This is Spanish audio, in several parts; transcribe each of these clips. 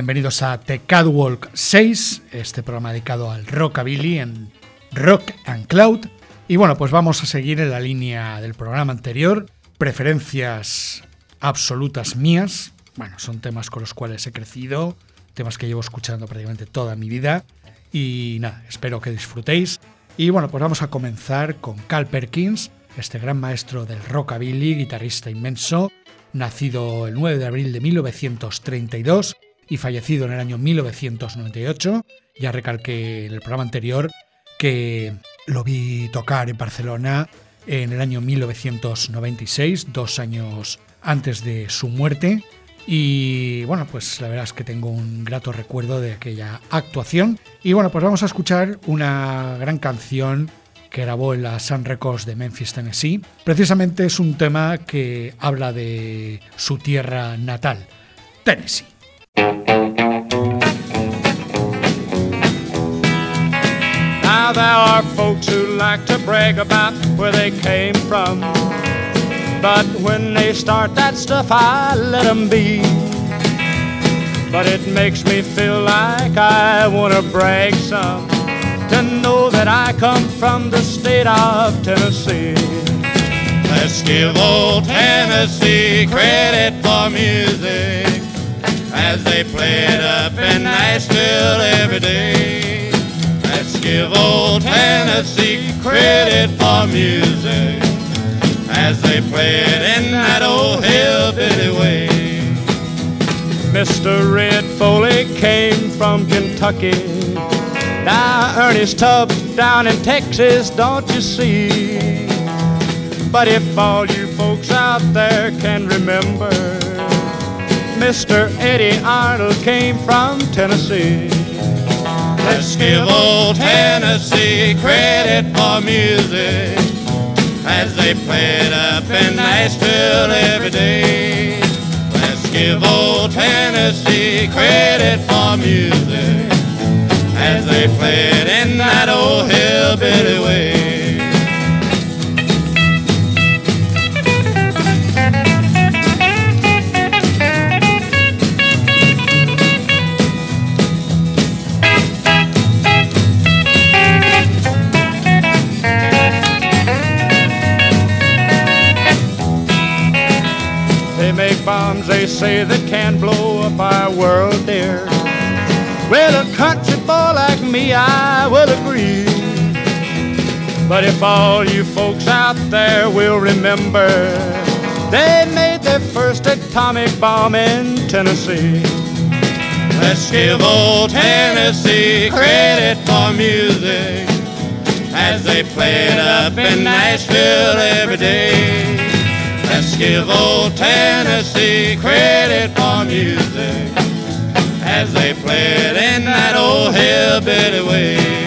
Bienvenidos a The Catwalk 6, este programa dedicado al rockabilly en Rock and Cloud. Y bueno, pues vamos a seguir en la línea del programa anterior, preferencias absolutas mías. Bueno, son temas con los cuales he crecido, temas que llevo escuchando prácticamente toda mi vida. Y nada, espero que disfrutéis. Y bueno, pues vamos a comenzar con Cal Perkins, este gran maestro del rockabilly, guitarrista inmenso, nacido el 9 de abril de 1932 y fallecido en el año 1998. Ya recalqué en el programa anterior que lo vi tocar en Barcelona en el año 1996, dos años antes de su muerte. Y bueno, pues la verdad es que tengo un grato recuerdo de aquella actuación. Y bueno, pues vamos a escuchar una gran canción que grabó en la Sun Records de Memphis, Tennessee. Precisamente es un tema que habla de su tierra natal, Tennessee. Now there are folks who like to brag about where they came from. But when they start that stuff, I let them be. But it makes me feel like I want to brag some to know that I come from the state of Tennessee. Let's give old Tennessee credit for music as they play it up in Nashville every day. Let's give old Tennessee credit for music as they play it in that old hillbilly way. Mr. Red Foley came from Kentucky now Ernest Tubbs down in Texas, don't you see? But if all you folks out there can remember, Mr. Eddie Arnold came from Tennessee. Let's give old Tennessee credit for music as they play it up in Nashville every day. Let's give old Tennessee credit for music as they played in that old hillbilly way. Say, that can blow up our world, dear. Well, a country boy like me, I will agree. But if all you folks out there will remember, they made their first atomic bomb in Tennessee. Let's give old Tennessee credit for music as they play it up in Nashville every day. Give old Tennessee credit for music as they played in that old hillbilly way.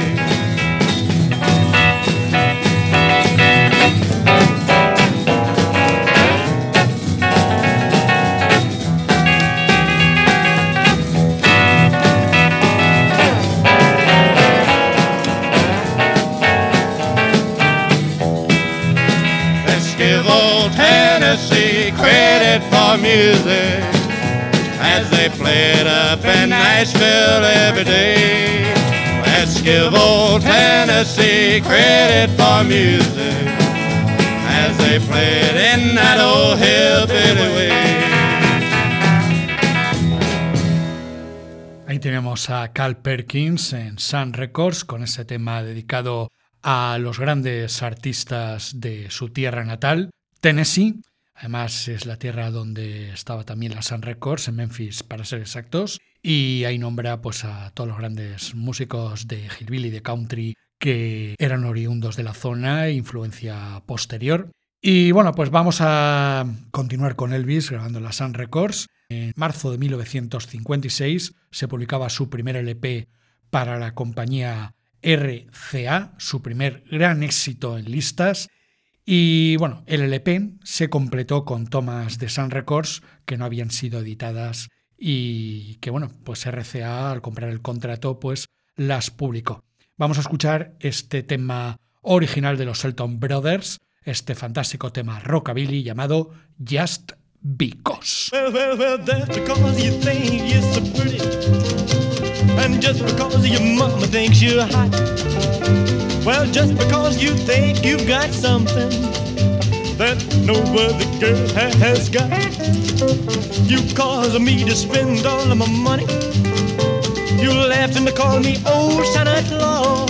Ahí tenemos a Cal Perkins en Sun Records con ese tema dedicado a los grandes artistas de su tierra natal, Tennessee. Además es la tierra donde estaba también la Sun Records, en Memphis para ser exactos. Y ahí nombra pues, a todos los grandes músicos de Hillbilly, de Country, que eran oriundos de la zona, influencia posterior. Y bueno, pues vamos a continuar con Elvis grabando la Sun Records. En marzo de 1956 se publicaba su primer LP para la compañía RCA, su primer gran éxito en listas. Y bueno, el LP se completó con tomas de Sun Records que no habían sido editadas y que bueno, pues RCA al comprar el contrato pues las publicó. Vamos a escuchar este tema original de los Elton Brothers, este fantástico tema rockabilly llamado Just Because. And just because your mama thinks you're hot. Well, just because you think you've got something that no other girl ha- has got. You cause me to spend all of my money. You laughed and call me old Santa Claus.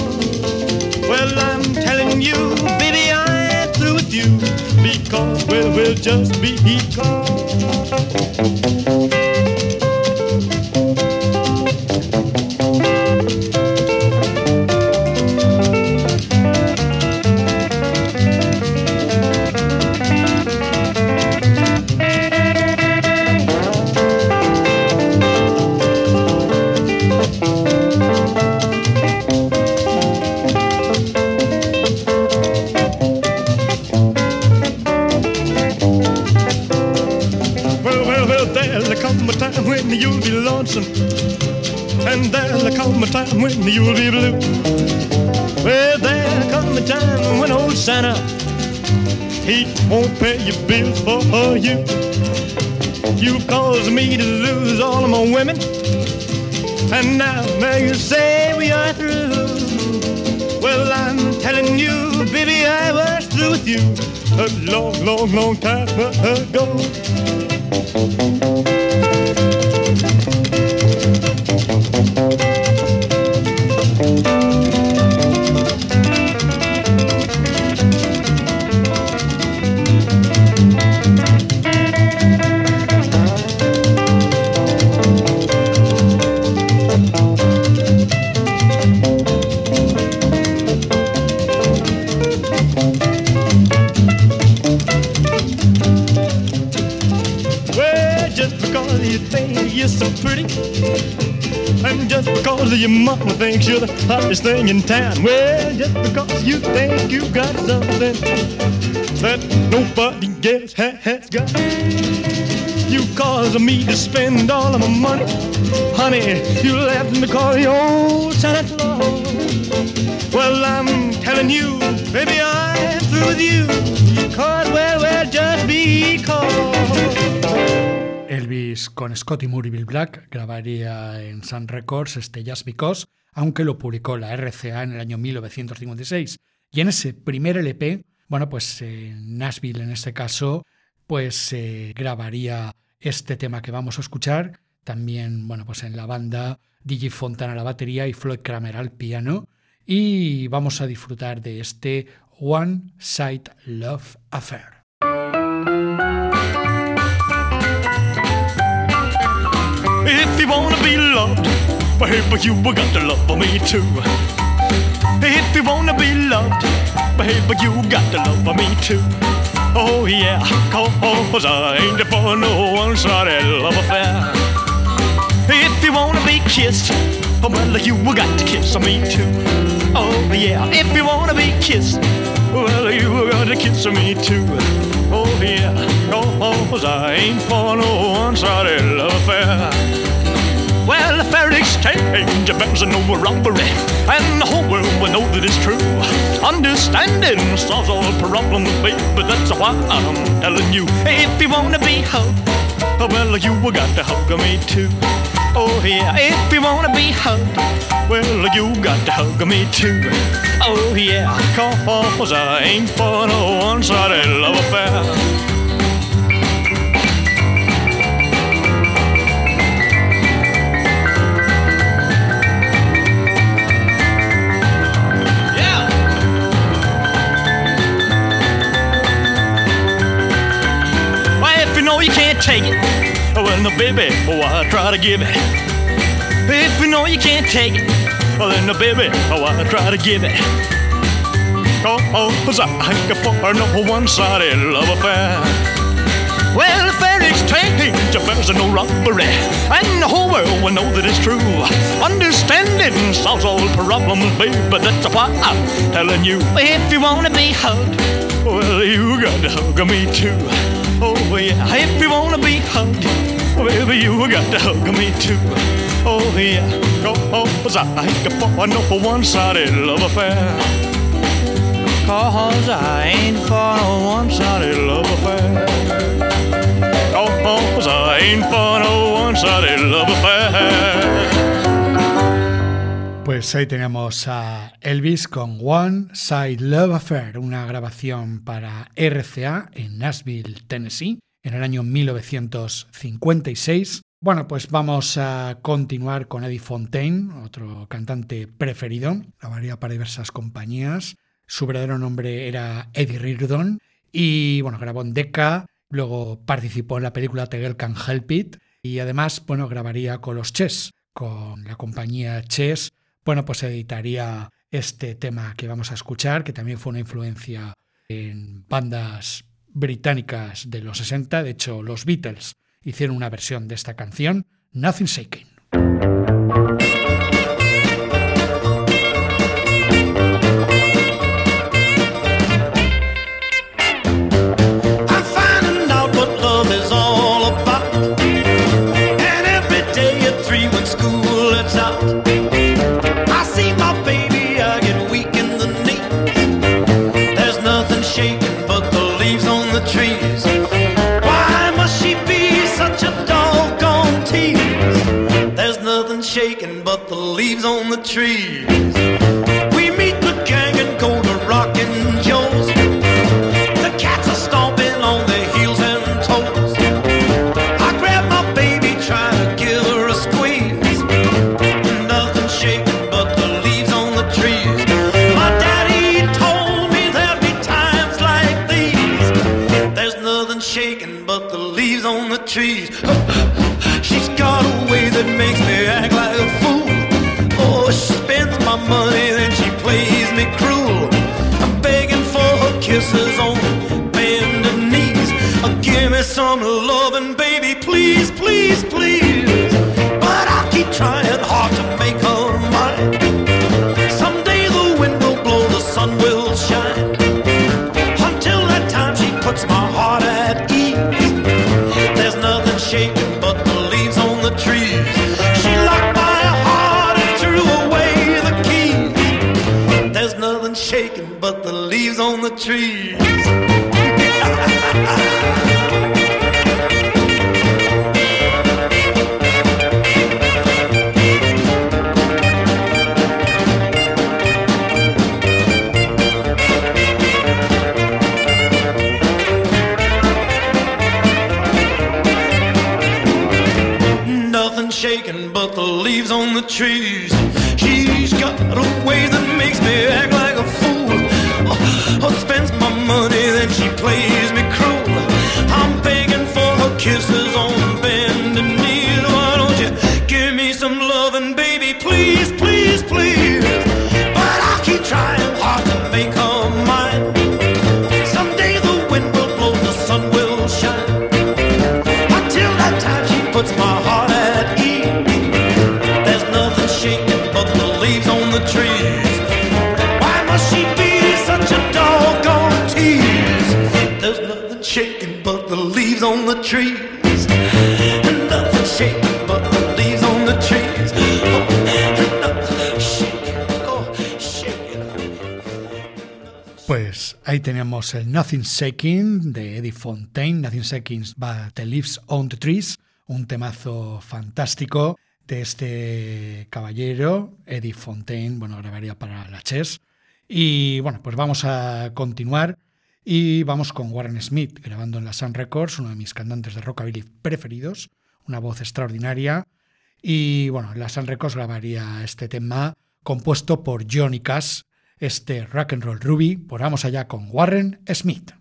Well, I'm telling you, baby, I'm through with you because, well, we'll just be because. Caused me to lose all of my women. And now, now you say we are through. Well, I'm telling you, baby, I was through with you a long, long, long time ago. Just because you think you're so pretty, and just because your mama thinks you're the hottest thing in town. Well, just because you think you got something that nobody else ha- has got. You cause me to spend all of my money. Honey, you left me call your old Santa Claus. Well, I'm telling you, baby, I'm through with you. Because, well, well, just because. Elvis con Scotty Moore y Bill Black grabaría en Sun Records este Just Because, aunque lo publicó la RCA en el año 1956. Y en ese primer LP, bueno, pues en Nashville en este caso, pues se grabaría este tema que vamos a escuchar. También, bueno, pues en la banda DJ Fontana a la batería y Floyd Kramer al piano. Y vamos a disfrutar de este One Side Love Affair. If you wanna be loved, well, hey, but you got to love for me too. If you wanna be loved, well, hey, but you got to love for me too. Oh yeah, cause I ain't for no one-sided love affair. If you wanna be kissed, oh, well, you got to kiss me too. Oh yeah, if you wanna be kissed, well, you got to kiss me too. Oh yeah, cause I ain't for no one-sided love affair. Well, a fair exchange bears no robbery, and the whole world will know that it's true. Understanding solves all problems, baby. That's why I'm telling you, if you wanna be hugged, well, you got to hug me too. Oh yeah, if you wanna be hugged, well you got to hug me too. Oh yeah, cause I ain't for no one-sided love affair. Can't take it, well, no, baby, oh, why try to give it? If you know you can't take it, then, no, baby, oh, why try to give it? Oh, Cause I ain't for no one-sided love affair. Well, fair exchange affairs are no robbery, and the whole world will know that it's true. Understanding solves all problems, baby, that's why I'm telling you. If you wanna be hugged, well, you got to hug me too. Oh yeah, if you wanna be hugged, baby, you got to hug me too. Oh yeah, oh, cause I ain't for no one-sided love affair. Cause I ain't for no one-sided love affair. Oh, oh, cause I ain't for no one-sided love affair. Pues ahí tenemos a Elvis con One Side Love Affair, una grabación para RCA en Nashville, Tennessee, en el año 1956. Bueno, pues vamos a continuar con Eddie Fontaine, otro cantante preferido. Grabaría para diversas compañías. Su verdadero nombre era Eddie Reardon y bueno, grabó en Decca, luego participó en la película The Girl Can Help It y además, bueno, grabaría con los Chess, con la compañía Chess bueno, pues editaría este tema que vamos a escuchar, que también fue una influencia en bandas británicas de los 60. De hecho, los Beatles hicieron una versión de esta canción, Nothing Shaking. the tree. Me cruel. I'm begging for her kisses on bended knees. Give me some loving, baby, please, please, please. Nothing shaking but the leaves on the trees. On the trees. Nothing shaking but the leaves on the trees. Pues ahí tenemos el Nothing Shaking de Eddie Fontaine, Nothing Shaking by the Leaves on the Trees, un temazo fantástico de este caballero, Eddie Fontaine, bueno, grabaría para la Chess. Y bueno, pues vamos a continuar y vamos con Warren Smith, grabando en la Sun Records, uno de mis cantantes de rockabilly preferidos, una voz extraordinaria. Y bueno, la Sun Records grabaría este tema compuesto por Johnny Cash, este Rock and Roll Ruby. Pues vamos allá con Warren Smith.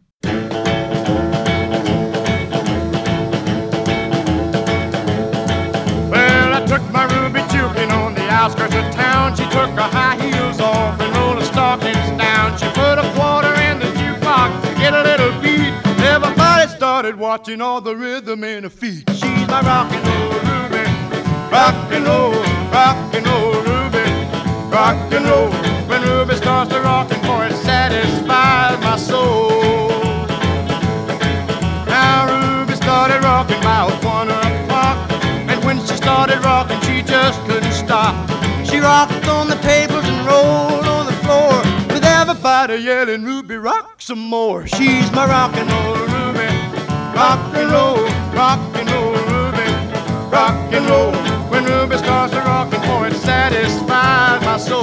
Well, I took my Ruby on the outskirts of town. She took her high heels started watching all the rhythm in her feet. She's my rock and roll Ruby, rock and roll, rock and roll Ruby, rock and roll. When Ruby starts to rockin', boy, it satisfies my soul. Now Ruby started rocking about one o'clock, and when she started rocking, she just couldn't stop. She rocked on the tables and rolled on the floor, everybody yelling, "Ruby, rock some more!" She's my rock and roll Ruby, rock and roll, rock and roll Ruby, rock and roll. When Ruby starts to rockin', boy, it satisfies my soul.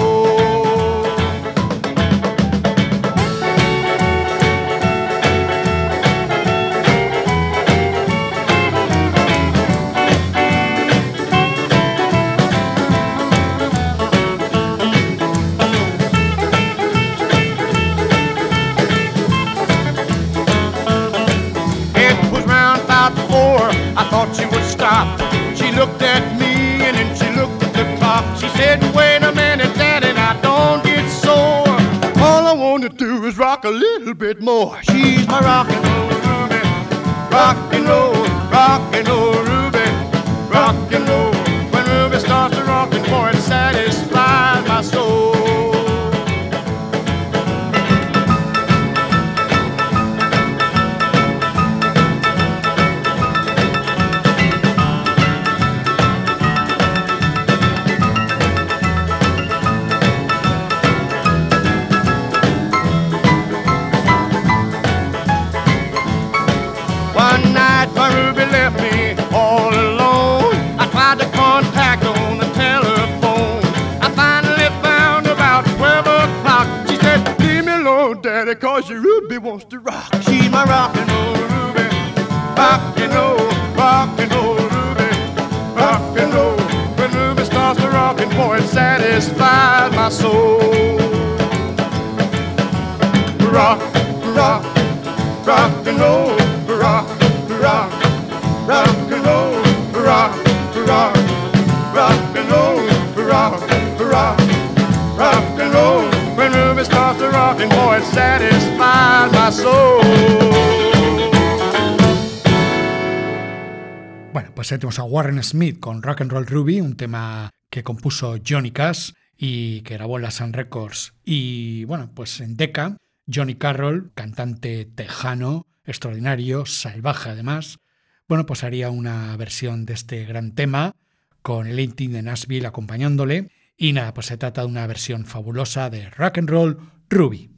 Ahí tenemos a Warren Smith con Rock and Roll Ruby, un tema que compuso Johnny Cash y que grabó en la Sun Records. Y bueno, pues en Decca, Johnny Carroll, cantante tejano, extraordinario, salvaje además, bueno, pues haría una versión de este gran tema con el 18 de Nashville acompañándole. Y nada, pues se trata de una versión fabulosa de Rock and Roll Ruby.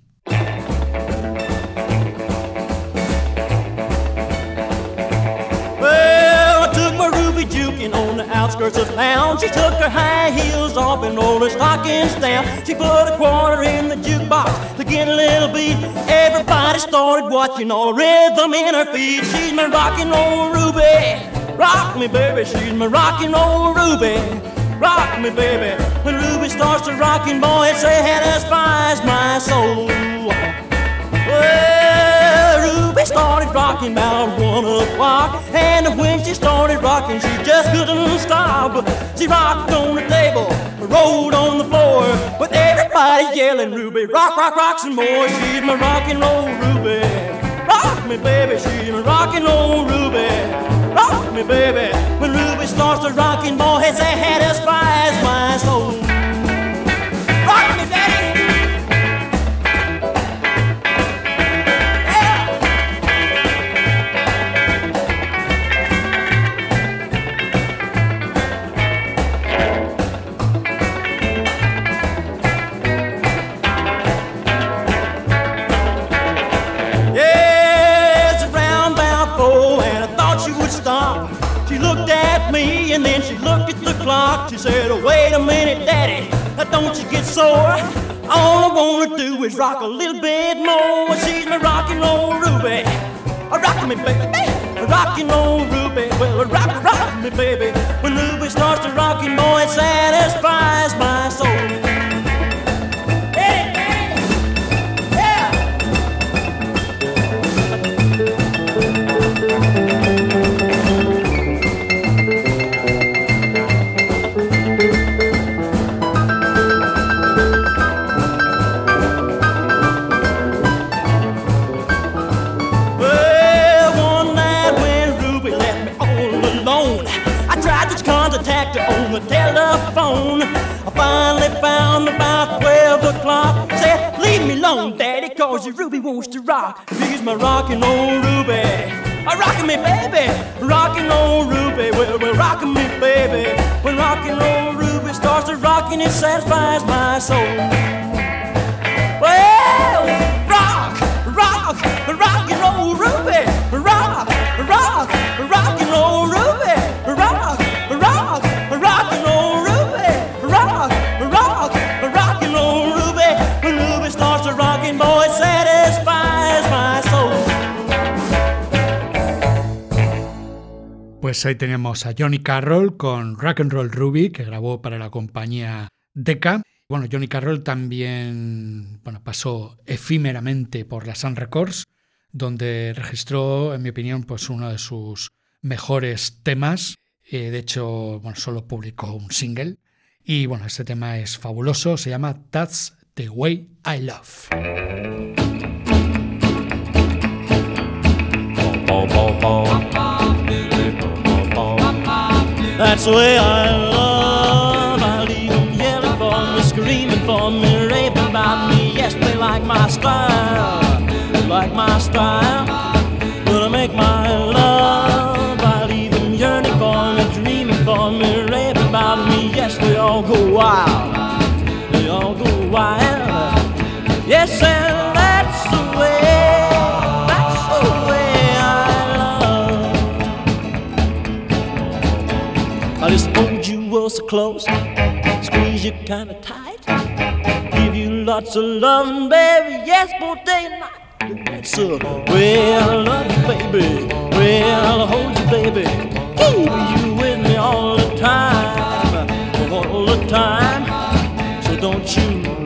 Took juking on the outskirts of town. She took her high heels off and rolled her stockings down. She put a quarter in the jukebox to get a little beat. Everybody started watching all rhythm in her feet. She's my rock and roll ruby. Rock me, baby. She's my rock and roll ruby. Rock me, baby. When Ruby starts to rockin', boy, it's a head as as my soul. Rocking about one o'clock, and when she started rocking, she just couldn't stop. She rocked on the table, rolled on the floor, with everybody yelling, "Ruby, rock, rock, rock some more!" She's my rock and roll Ruby. Rock me, baby, she's my rock and roll Ruby. Rock me, baby. When Ruby starts to rocking, boy, it's a as my soul. Rock a little bit more. She's my rockin' roll Ruby. Rock me, baby. Rockin' roll Ruby. Well, rock, rock me, baby. When Ruby starts to rockin', boy, it satisfies my rock. She's my rockin' old Ruby. A rockin' me, baby. Rockin' old Ruby. Well, well, rockin' me, baby. When rockin' old Ruby starts to rockin', it satisfies my soul. Pues ahí tenemos a Johnny Carroll con Rock and Roll Ruby, que grabó para la compañía Decca. Bueno, Johnny Carroll también bueno, pasó efímeramente por la Sun Records, donde registró, en mi opinión, pues uno de sus mejores temas. Eh, de hecho, bueno, solo publicó un single. Y bueno, este tema es fabuloso, se llama That's the Way I Love. That's the way I love. I leave them yelling for me, screaming for me, raving about me. Yes, they like my style, like my style. I make my love, I leave them yearning for me, dreaming for me, raving about me. Yes, they all go wild, they all go wild. Yes, and so close, squeeze you kinda tight, give you lots of loving, baby, yes, both day and night. That's a way I love you, baby, way I'll hold you, baby, keep you with me all the time, all the time. So don't you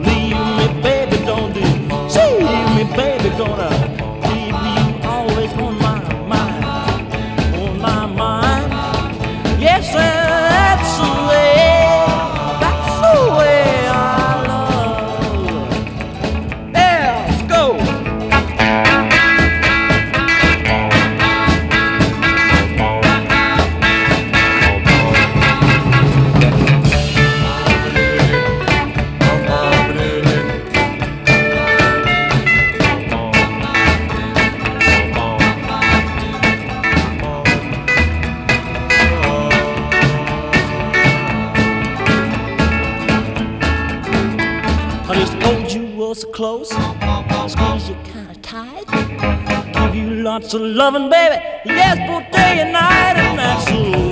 lots of loving, baby. Yes, both day and night, and that's the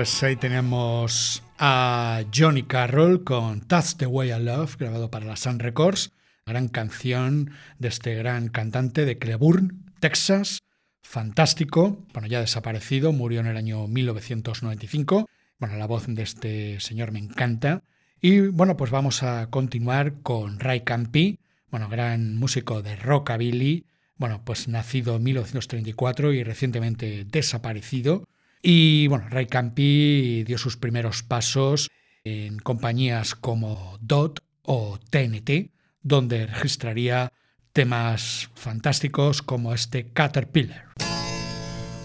pues ahí tenemos a Johnny Carroll con That's the Way I Love, grabado para la Sun Records, gran canción de este gran cantante de Cleburne, Texas, fantástico, bueno, ya desaparecido, murió en el año 1995. Bueno, la voz de este señor me encanta. Y bueno, pues vamos a continuar con Ray Campi, bueno, gran músico de rockabilly, bueno, pues nacido en 1934 y recientemente desaparecido. Y bueno, Ray Campi dio sus primeros pasos en compañías como DOT o TNT, donde registraría temas fantásticos como este Caterpillar.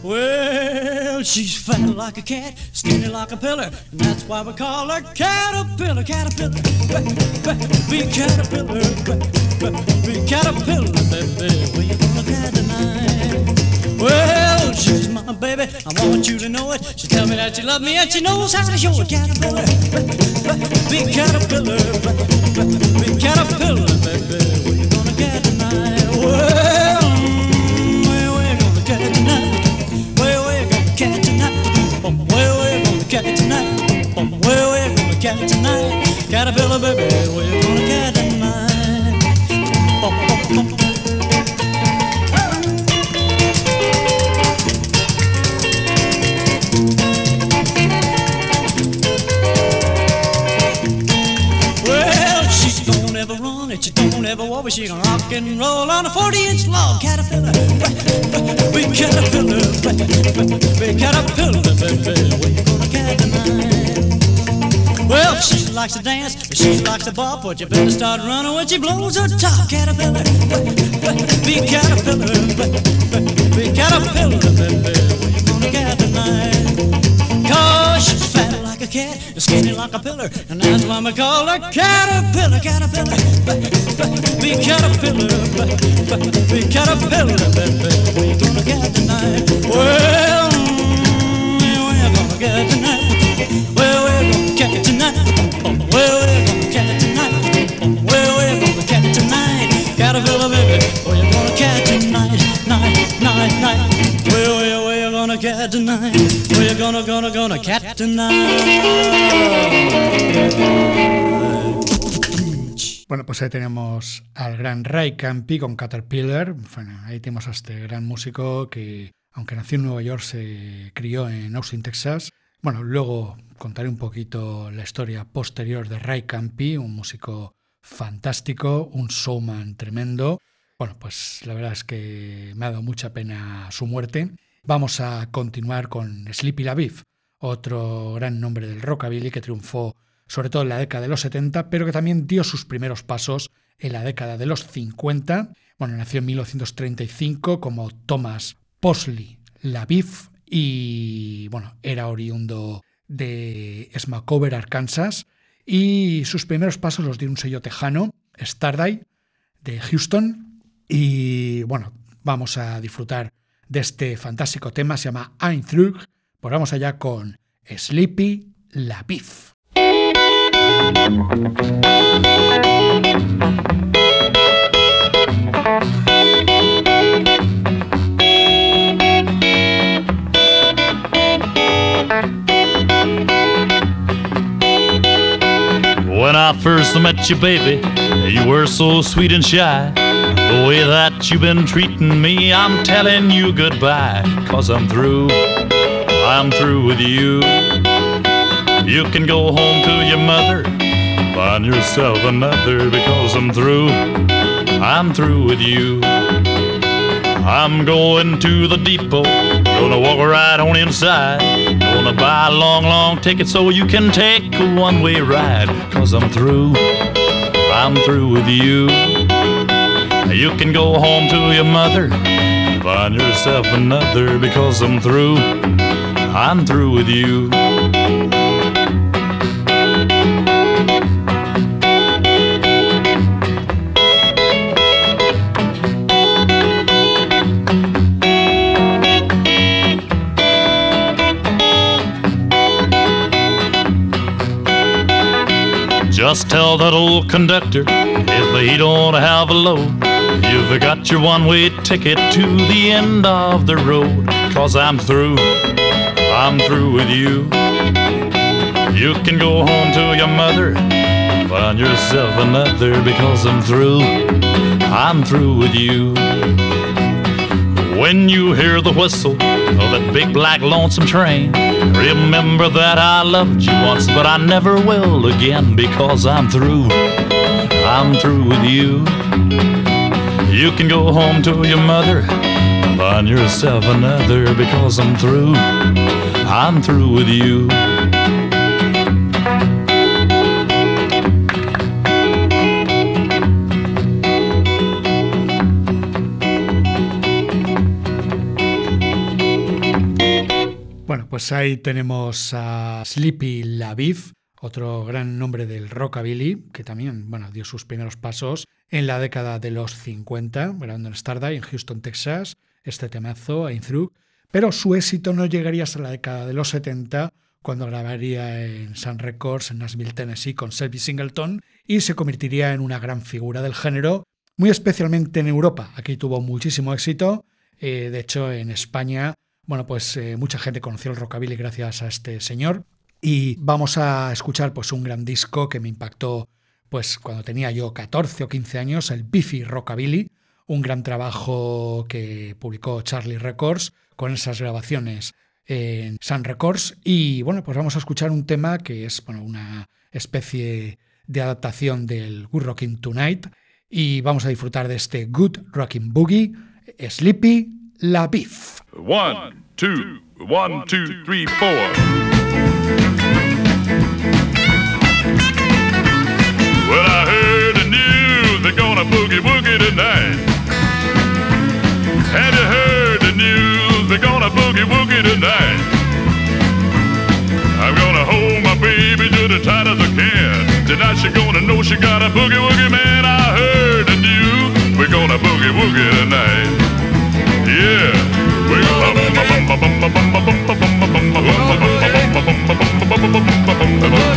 Well, she's fat like a cat, skinny like a pillar, and that's why we call her Caterpillar, Caterpillar. Big caterpillar, big caterpillar, baby. Where you gonna get tonight? Well, she's my baby, I want you to know it. She tell me that she love me and she knows how to show it. Caterpillar, big caterpillar, big caterpillar, baby. Where you gonna get tonight? Well, where we gonna get tonight? Where we gonna get tonight? Oh, Where we gonna get tonight? Oh, Where we gonna get tonight? Caterpillar, baby, where you gonna ever walk, but she can rock and roll on a 40-inch log caterpillar. Big caterpillar, big caterpillar, baby, where you gonna get tonight? Well, she likes to dance, she likes to bop, but you better start running when she blows her top. Caterpillar, big caterpillar, big caterpillar, baby, cat, skinny like a pillar, and that's why we call her Caterpillar, Caterpillar, big caterpillar, big caterpillar, baby, you gonna get tonight? Well, you gonna get tonight? Where we gonna get tonight? Bueno, pues ahí tenemos al gran Ray Campi con Caterpillar. Bueno, ahí tenemos a este gran músico que, aunque nació en Nueva York, se crió en Austin, Texas. Bueno, luego contaré un poquito la historia posterior de Ray Campi, un músico fantástico, un showman tremendo. Bueno, pues la verdad es que me ha dado mucha pena su muerte. Vamos a continuar con Sleepy LaBeef, otro gran nombre del rockabilly que triunfó sobre todo en la década de los 70, pero que también dio sus primeros pasos en la década de los 50. Bueno, nació en 1935 como Thomas Posley LaBeef y bueno, era oriundo de Smackover, Arkansas, y sus primeros pasos los dio un sello tejano, Starday, de Houston, y bueno, vamos a disfrutar de este fantástico tema, se llama Ein Through, pues vamos allá con Sleepy La Beef. When I first met you, baby, you were so sweet and shy. The way that you've been treating me, I'm telling you goodbye. Cause I'm through, I'm through with you. You can go home to your mother, find yourself another, because I'm through, I'm through with you. I'm going to the depot, gonna walk right on inside. Gonna buy a long, long ticket so you can take a one way ride. Cause I'm through, I'm through with you. You can go home to your mother, and find yourself another, because I'm through, I'm through with you. Just tell that old conductor if he don't have a load, you've got your one way ticket to the end of the road. Cause I'm through, I'm through with you. You can go home to your mother, find yourself another, because I'm through, I'm through with you. When you hear the whistle of that big black lonesome train, remember that I loved you once, but I never will again because I'm through. I'm through with you. You can go home to your mother and find yourself another because I'm through. I'm through with you. Bueno, pues ahí tenemos a Sleepy LaBeef, otro gran nombre del rockabilly, que también, bueno, dio sus primeros pasos en la década de los 50, grabando en Stardust, en Houston, Texas, este temazo, In Through, pero su éxito no llegaría hasta la década de los 70, cuando grabaría en Sun Records en Nashville, Tennessee, con Selby Singleton, y se convertiría en una gran figura del género, muy especialmente en Europa. Aquí tuvo muchísimo éxito, eh, de hecho en España, bueno, pues eh, mucha gente conoció el rockabilly gracias a este señor, y vamos a escuchar pues un gran disco que me impactó pues cuando tenía yo 14 o 15 años, el Biffy Rockabilly, un gran trabajo que publicó Charlie Records con esas grabaciones en Sun Records. Y bueno, pues vamos a escuchar un tema que es bueno, una especie de adaptación del Good Rockin' Tonight. Y vamos a disfrutar de este Good Rockin' Boogie, Sleepy La Beef. One, two, one, two, three, four. Boogie woogie tonight. Have you heard the news they're gonna boogie woogie tonight? I'm gonna hold my baby just as tight as I can. Tonight she gonna know she got a boogie woogie man. I heard the news we're gonna boogie woogie tonight. Yeah, we're gonna Boogie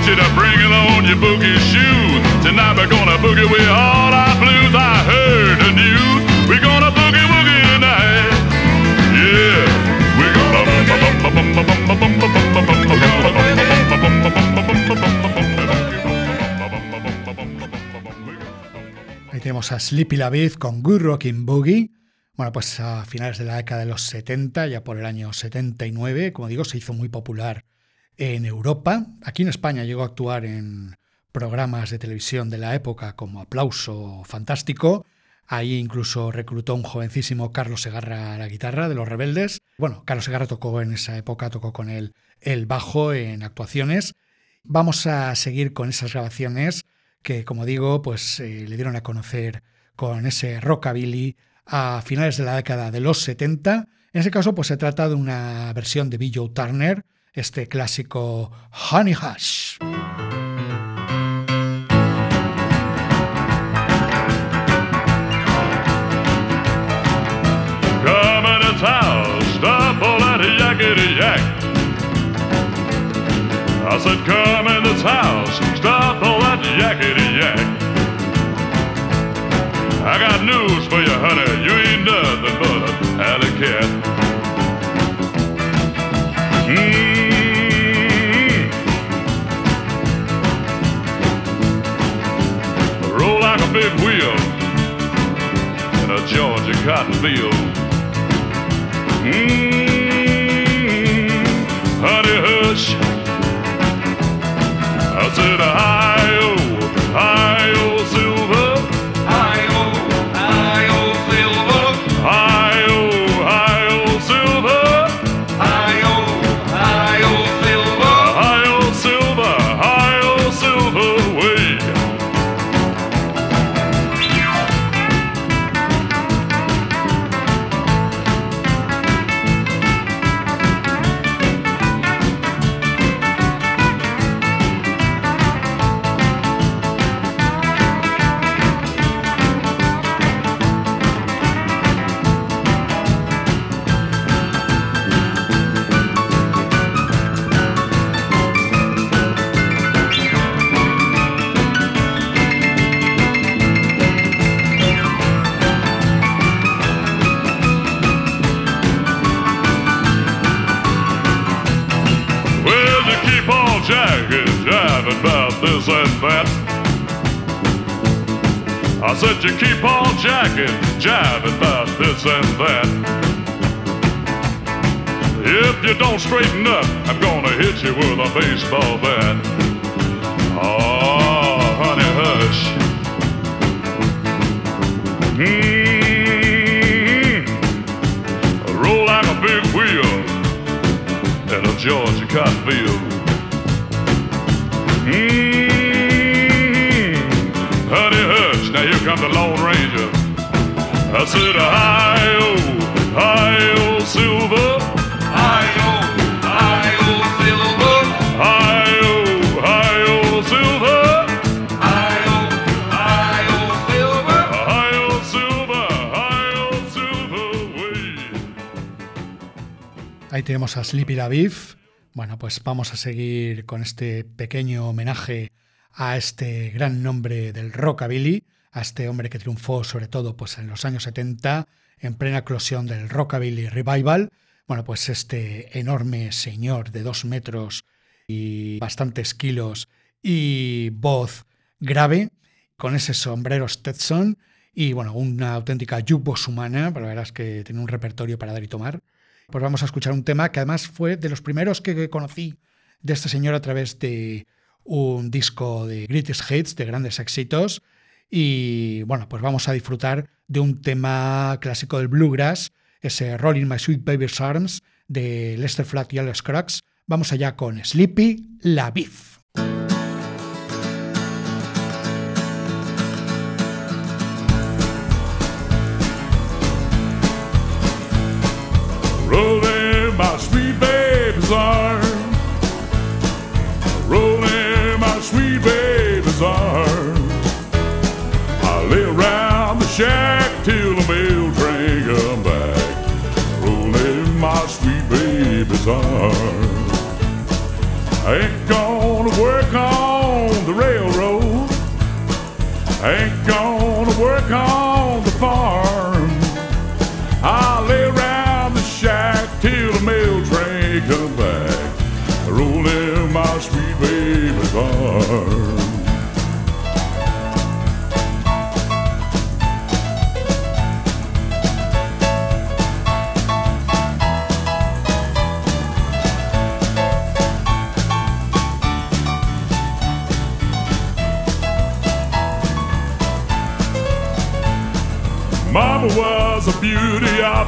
want you to bring along your boogie shoes. Tonight we're gonna boogie with all our blues. I heard the news. We're gonna boogie woogie tonight. Yeah, we're gonna. Ahí tenemos a Sleepy La Beef con Good Rockin' Boogie. Bueno, pues a finales de la década de los 70, ya por el año 79, como digo, se hizo muy popular en Europa. Aquí en España llegó a actuar en programas de televisión de la época como Aplauso Fantástico. Ahí incluso reclutó un jovencísimo Carlos Segarra a la guitarra de Los Rebeldes. Bueno, Carlos Segarra tocó en esa época, tocó con él el bajo en actuaciones. Vamos a seguir con esas grabaciones que, como digo, pues eh, le dieron a conocer con ese rockabilly a finales de la década de los 70. En ese caso, pues se trata de una versión de Bill Joe Turner, este clásico Honey Hush. Come in his house, all that yakety yak. I said, come in this house, all that yakety yak. I got news for you, honey, you ain't nothing but a alley cat. Mm. A big wheel in a Georgia cotton field. Mm, honey, hush. I said, hi-yo, hi-yo, silver. You keep on jacking, jiving about this and that. If you don't straighten up, I'm gonna hit you with a baseball bat. Oh, honey, hush. Mm-hmm. Roll like a big wheel in a Georgia cotton field. Mm-hmm. I said, hi-yo, hi-yo, silver. Hi-yo, hi-yo, silver. Hi-yo, hi-yo, silver. Hi-yo, hi-yo, silver. Hi-yo, silver, hi-yo, silver, way. Ahí tenemos a Sleepy la Beef. Bueno, pues vamos a seguir con este pequeño homenaje a este gran nombre del rockabilly, a este hombre que triunfó sobre todo pues en los años 70 en plena eclosión del rockabilly revival. Bueno, pues este enorme señor de dos metros y bastantes kilos y voz grave, con ese sombrero Stetson y bueno, una auténtica jukebox humana, pero la verdad es que tiene un repertorio para dar y tomar. Pues vamos a escuchar un tema que además fue de los primeros que conocí de este señor a través de un disco de Greatest Hits, de grandes éxitos. Y bueno, pues vamos a disfrutar de un tema clásico del bluegrass, ese Rolling My Sweet Baby's Arms de Lester Flat y Alex Crux. Vamos allá con Sleepy La Beef. Shack till the mail train come back. Rolling my sweet baby's arms. I ain't gonna work on the railroad. I ain't gonna work on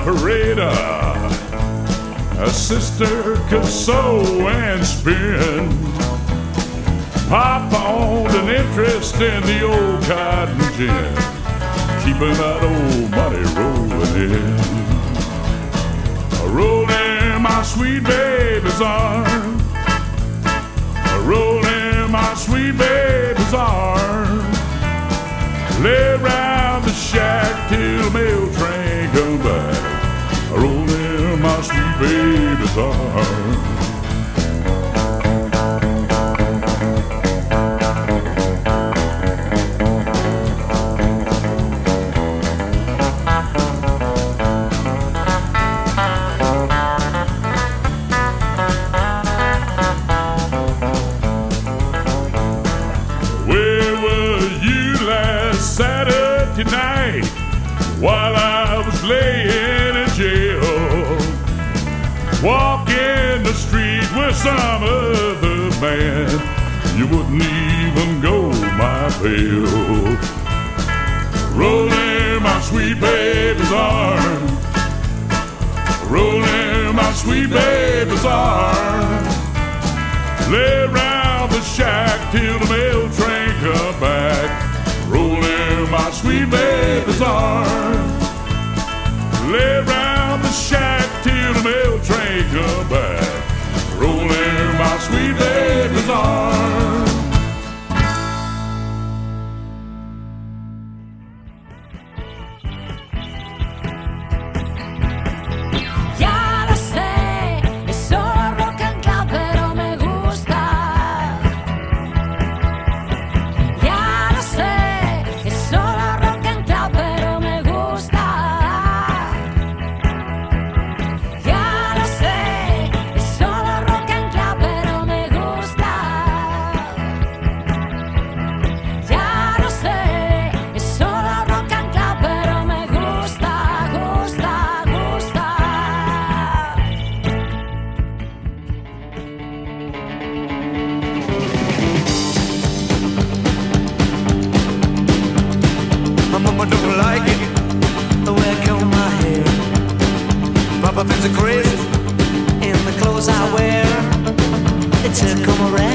operator. A sister could sew and spin. Papa owned an interest in the old cotton gin, keeping that old money rolling in. Rolling my sweet baby's arm. Rolling my sweet baby's arm. Lay around the shack till mail train arm. Where were you last Saturday night while some other man, you wouldn't even go my bail. Rolling my sweet baby's arm, rolling my sweet baby's arm. Lay around the shack till the mail train come back. Rolling my sweet baby's arm. Lay around the shack till the mail train come back. Rolling my sweet baby's arm. Mama don't like it. The way I my hair. Papa thinks I'm crazy in the clothes I wear. It's a come around.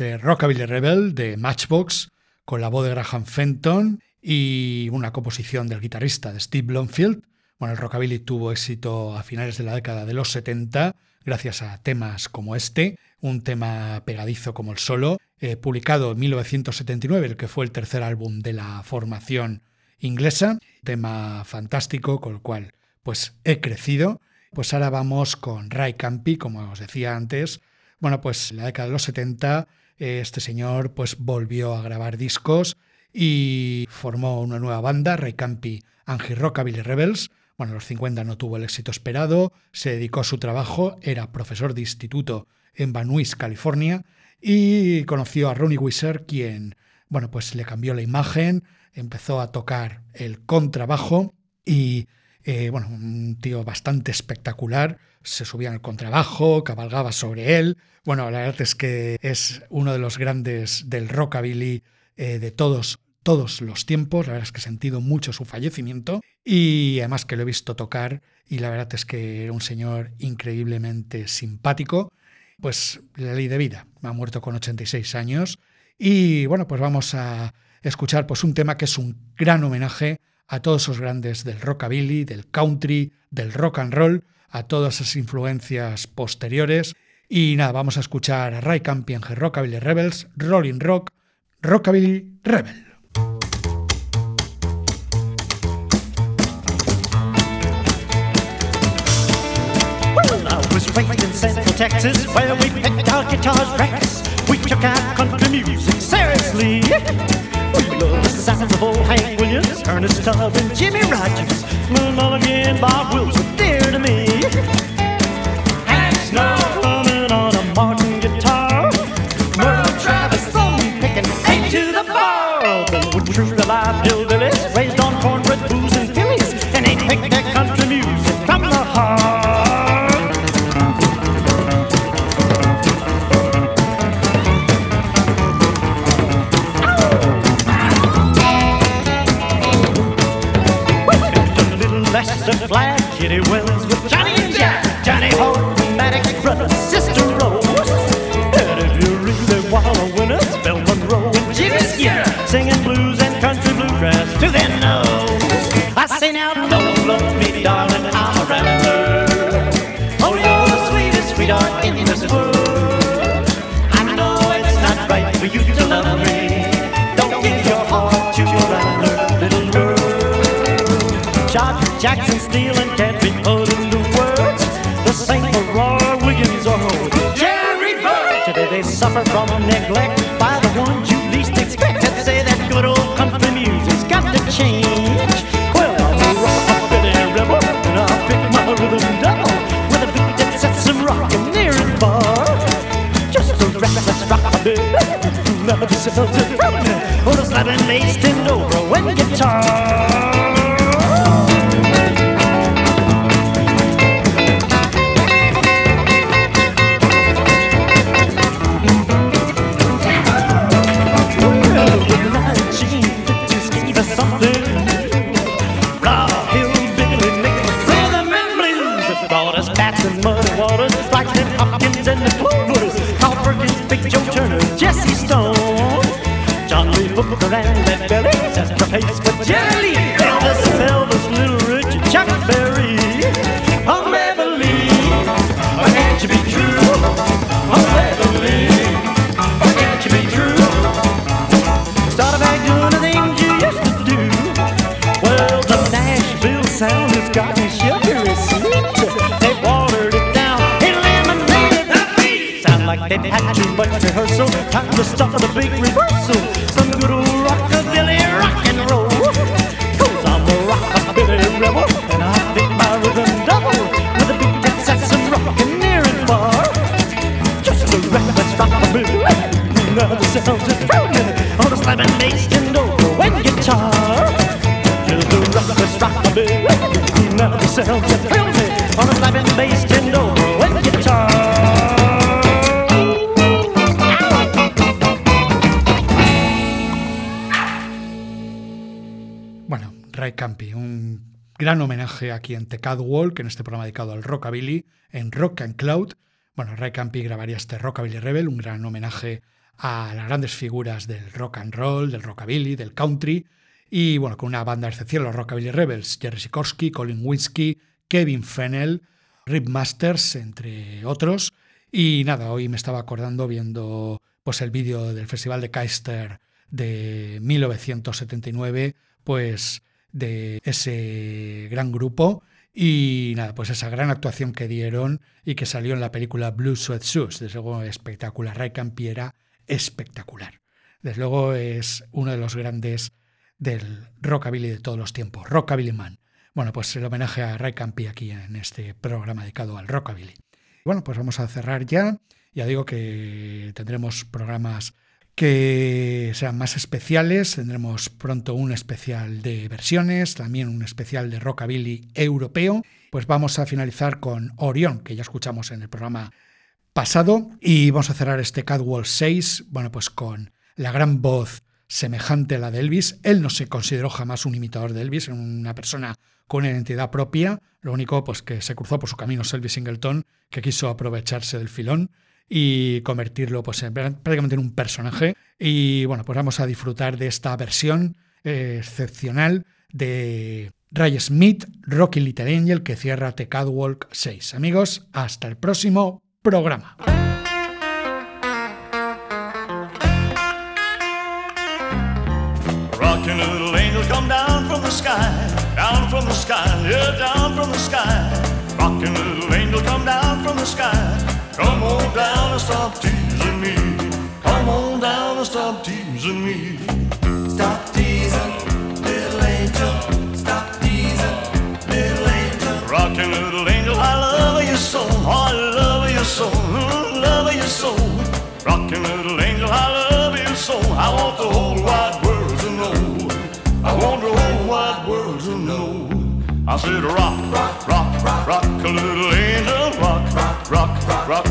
Ese Rockabilly Rebel de Matchbox con la voz de Graham Fenton y una composición del guitarrista de Steve Blomfield. Bueno, el rockabilly tuvo éxito a finales de la década de los 70 gracias a temas como este, un tema pegadizo como el solo, eh, publicado en 1979, el que fue el tercer álbum de la formación inglesa, tema fantástico con el cual pues he crecido. Pues ahora vamos con Ray Campi, como os decía antes, bueno, pues en la década de los 70 eh, este señor pues volvió a grabar discos y formó una nueva banda, Ray Campi Angie Rockabilly Rebels. Bueno, en los 50 no tuvo el éxito esperado, se dedicó a su trabajo, era profesor de instituto en Van Nuys, California, y conoció a Ronnie Weiser, quien, bueno, pues le cambió la imagen, empezó a tocar el contrabajo y, eh, bueno, un tío bastante espectacular, se subía el contrabajo, cabalgaba sobre él. Bueno, la verdad es que es uno de los grandes del rockabilly eh, de todos, todos los tiempos. La verdad es que he sentido mucho su fallecimiento y además que lo he visto tocar y la verdad es que era un señor increíblemente simpático. Pues la ley de vida, ha muerto con 86 años y bueno, pues vamos a escuchar pues un tema que es un gran homenaje a todos esos grandes del rockabilly, del country, del rock and roll, a todas esas influencias posteriores. Y nada, vamos a escuchar a Ray Campion, Rockabilly Rebels, Rolling Rock, Rockabilly Rebel. Central Texas where we picked our guitars. We took country music seriously. Sounds of old Hank Williams, Ernest Tubb, and Jimmy Rogers. Mulligan, Bob Wills were dear to me. Aquí en The Catwalk, en este programa dedicado al rockabilly, en Rock and Cloud. Bueno, Ray Campi grabaría este Rockabilly Rebel, un gran homenaje a las grandes figuras del rock and roll, del rockabilly, del country, y bueno, con una banda excepcional, los Rockabilly Rebels, Jerry Sikorsky, Colin Whiskey, Kevin Fennell, Rip Masters, entre otros. Y nada, hoy me estaba acordando viendo pues el vídeo del Festival de Keister de 1979, pues de ese gran grupo y nada, pues esa gran actuación que dieron y que salió en la película Blue Sweat Shoes, desde luego espectacular. Ray Campi era espectacular. Desde luego es uno de los grandes del rockabilly de todos los tiempos, Rockabilly Man. Bueno, pues el homenaje a Ray Campi aquí en este programa dedicado al rockabilly. Bueno, pues vamos a cerrar ya. Ya digo que tendremos programas que sean más especiales. Tendremos pronto un especial de versiones, también un especial de rockabilly europeo. Pues vamos a finalizar con Orión, que ya escuchamos en el programa pasado, y vamos a cerrar este Catwalk 6, bueno, pues con la gran voz semejante a la de Elvis. Él no se consideró jamás un imitador de Elvis, una persona con identidad propia. Lo único, pues que se cruzó por su camino Elvis Singleton, que quiso aprovecharse del filón y convertirlo pues en, prácticamente en un personaje. Y bueno, pues vamos a disfrutar de esta versión eh, excepcional de Ray Smith, Rocky Little Angel, que cierra The Catwalk 6. Amigos, hasta el próximo programa. Rockin' little angel, come down from the sky, down from the sky, yeah, down from the sky. Rockin' little angel, come down from the sky. Come on down and stop teasing me. Come on down and stop teasing me. Stop teasing, little angel. Stop teasing, little angel. Rockin' little angel, I love you so. Oh, I love you so. Mm, love you so. Rockin' little angel, I love you so. I want the whole wide world to know. I want the whole wide world to know. I said rock, rock, rock, rock,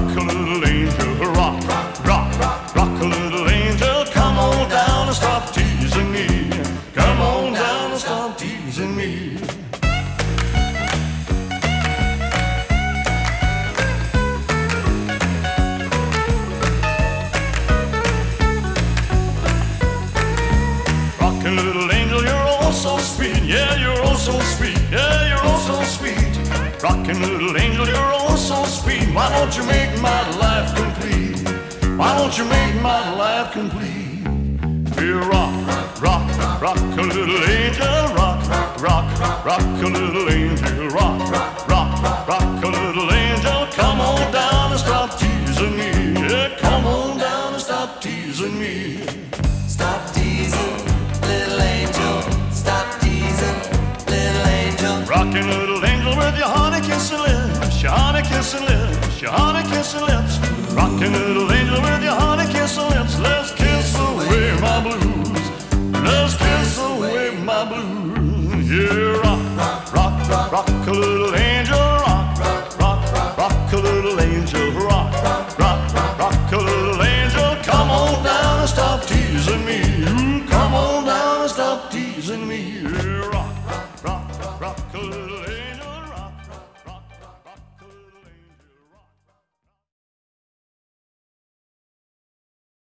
a little